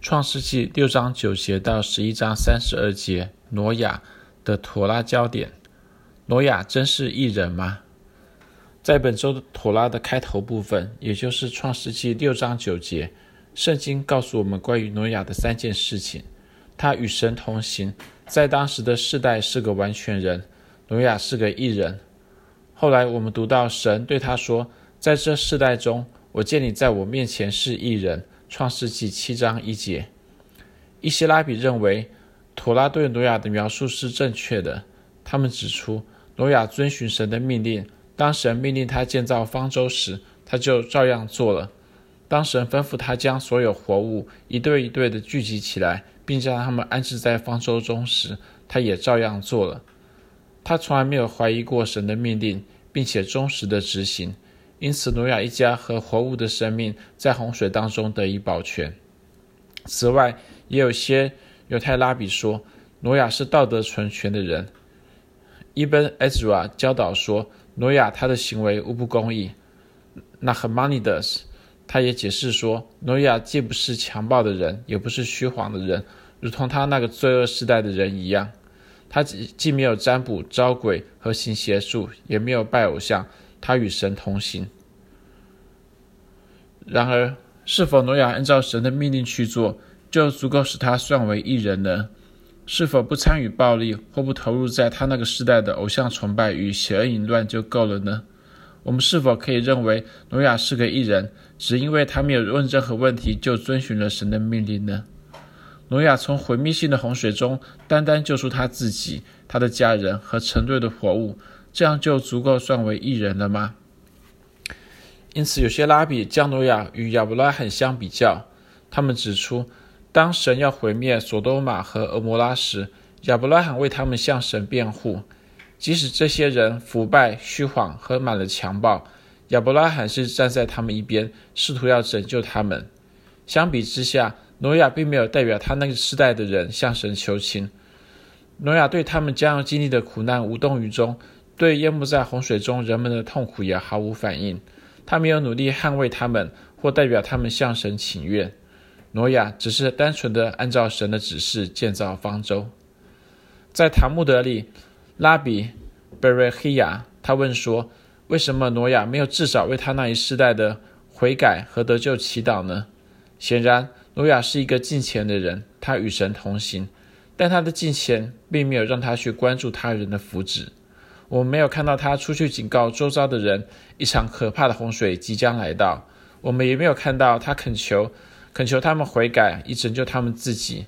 创世纪六章九节到十一章三十二节，挪亚的妥拉焦点。挪亚真是义人吗？在本周的妥拉的开头部分，也就是创世纪六章九节，圣经告诉我们关于挪亚的三件事情。他与神同行，在当时的世代是个完全人。挪亚是个异人。后来我们读到神对他说：“在这世代中，我见你在我面前是异人。”创世纪七章一节，一些拉比认为，妥拉对挪亚的描述是正确的。他们指出，挪亚遵循神的命令，当神命令他建造方舟时，他就照样做了；当神吩咐他将所有活物一对一对的聚集起来，并将他们安置在方舟中时，他也照样做了。他从来没有怀疑过神的命令，并且忠实的执行。因此，挪亚一家和活物的生命在洪水当中得以保全。此外，也有些犹太拉比说，挪亚是道德纯全的人。Ibn Ezra 教导说，挪亚他的行为无不公义。那赫曼尼德斯他也解释说，挪亚既不是强暴的人，也不是虚谎的人，如同他那个罪恶时代的人一样。他既没有占卜、招鬼和行邪术，也没有拜偶像。他与神同行。然而，是否挪亚按照神的命令去做，就足够使他算为一人呢？是否不参与暴力或不投入在他那个时代的偶像崇拜与邪恶淫乱就够了呢？我们是否可以认为挪亚是个异人，只因为他没有问任何问题就遵循了神的命令呢？挪亚从毁灭性的洪水中单单救出他自己、他的家人和成对的活物。这样就足够算为义人了吗？因此，有些拉比将诺亚与亚伯拉罕相比较。他们指出，当神要毁灭索多玛和蛾摩拉时，亚伯拉罕为他们向神辩护。即使这些人腐败、虚谎和满了强暴，亚伯拉罕是站在他们一边，试图要拯救他们。相比之下，诺亚并没有代表他那个时代的人向神求情。诺亚对他们将要经历的苦难无动于衷。对淹没在洪水中人们的痛苦也毫无反应，他没有努力捍卫他们或代表他们向神请愿。挪亚只是单纯的按照神的指示建造方舟。在塔木德里，拉比贝瑞黑亚他问说：“为什么挪亚没有至少为他那一世代的悔改和得救祈祷呢？”显然，挪亚是一个敬虔的人，他与神同行，但他的敬虔并没有让他去关注他人的福祉。我们没有看到他出去警告周遭的人，一场可怕的洪水即将来到。我们也没有看到他恳求、恳求他们悔改，以拯救他们自己。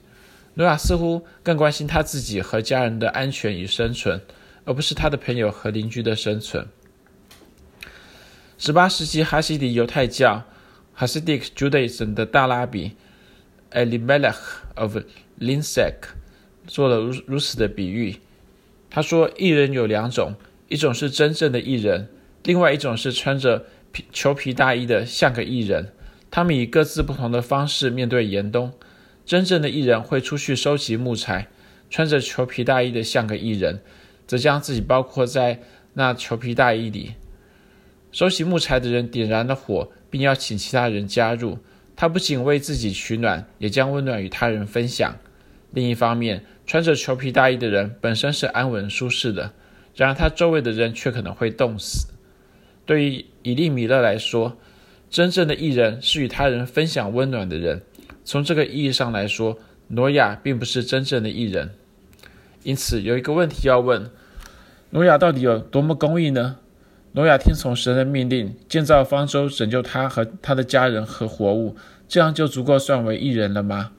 挪亚似乎更关心他自己和家人的安全与生存，而不是他的朋友和邻居的生存。十八世纪哈西迪犹太教 （Hasidic Judaism） 的大拉比 Elimelech of Linseck 做了如如此的比喻。他说：“艺人有两种，一种是真正的艺人，另外一种是穿着皮裘皮大衣的，像个艺人。他们以各自不同的方式面对严冬。真正的艺人会出去收集木材，穿着裘皮大衣的，像个艺人，则将自己包括在那裘皮大衣里。收集木材的人点燃了火，并邀请其他人加入。他不仅为自己取暖，也将温暖与他人分享。另一方面，穿着裘皮大衣的人本身是安稳舒适的，然而他周围的人却可能会冻死。对于以利米勒来说，真正的艺人是与他人分享温暖的人。从这个意义上来说，挪亚并不是真正的艺人。因此，有一个问题要问：挪亚到底有多么公义呢？挪亚听从神的命令，建造方舟，拯救他和他的家人和活物，这样就足够算为艺人了吗？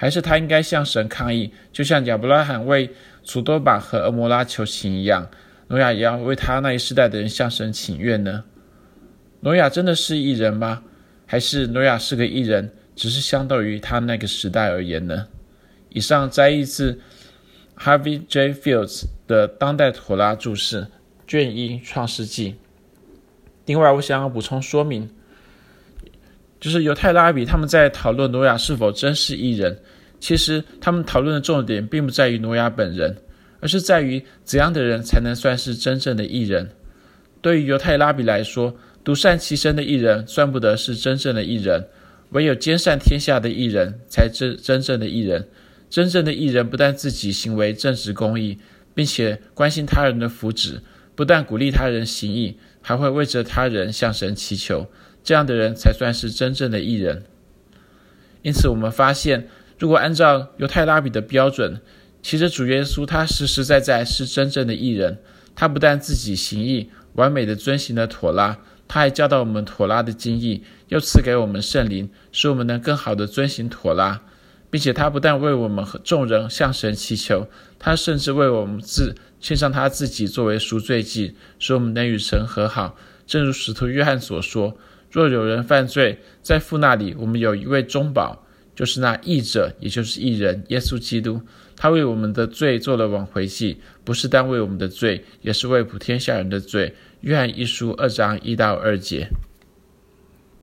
还是他应该向神抗议，就像亚伯拉罕为索多玛和蛾摩拉求情一样，挪亚也要为他那一世代的人向神请愿呢？挪亚真的是异人吗？还是挪亚是个异人，只是相对于他那个时代而言呢？以上摘译自 Harvey J. Fields 的《当代妥拉注释》卷一《创世纪》。另外，我想要补充说明。就是犹太拉比他们在讨论挪亚是否真是义人，其实他们讨论的重点并不在于挪亚本人，而是在于怎样的人才能算是真正的异人。对于犹太拉比来说，独善其身的义人算不得是真正的义人，唯有兼善天下的义人，才真真正的义人。真正的义人不但自己行为正直公义，并且关心他人的福祉，不但鼓励他人行义，还会为着他人向神祈求。这样的人才算是真正的艺人。因此，我们发现，如果按照犹太拉比的标准，其实主耶稣他实实在在是真正的艺人。他不但自己行义，完美的遵行了妥拉，他还教导我们妥拉的经义，又赐给我们圣灵，使我们能更好的遵行妥拉。并且他不但为我们和众人向神祈求，他甚至为我们自献上他自己作为赎罪祭，使我们能与神和好。正如使徒约翰所说。若有人犯罪，在父那里，我们有一位中保，就是那义者，也就是义人耶稣基督。他为我们的罪做了挽回祭，不是单为我们的罪，也是为普天下人的罪。约翰一书二章一到二节。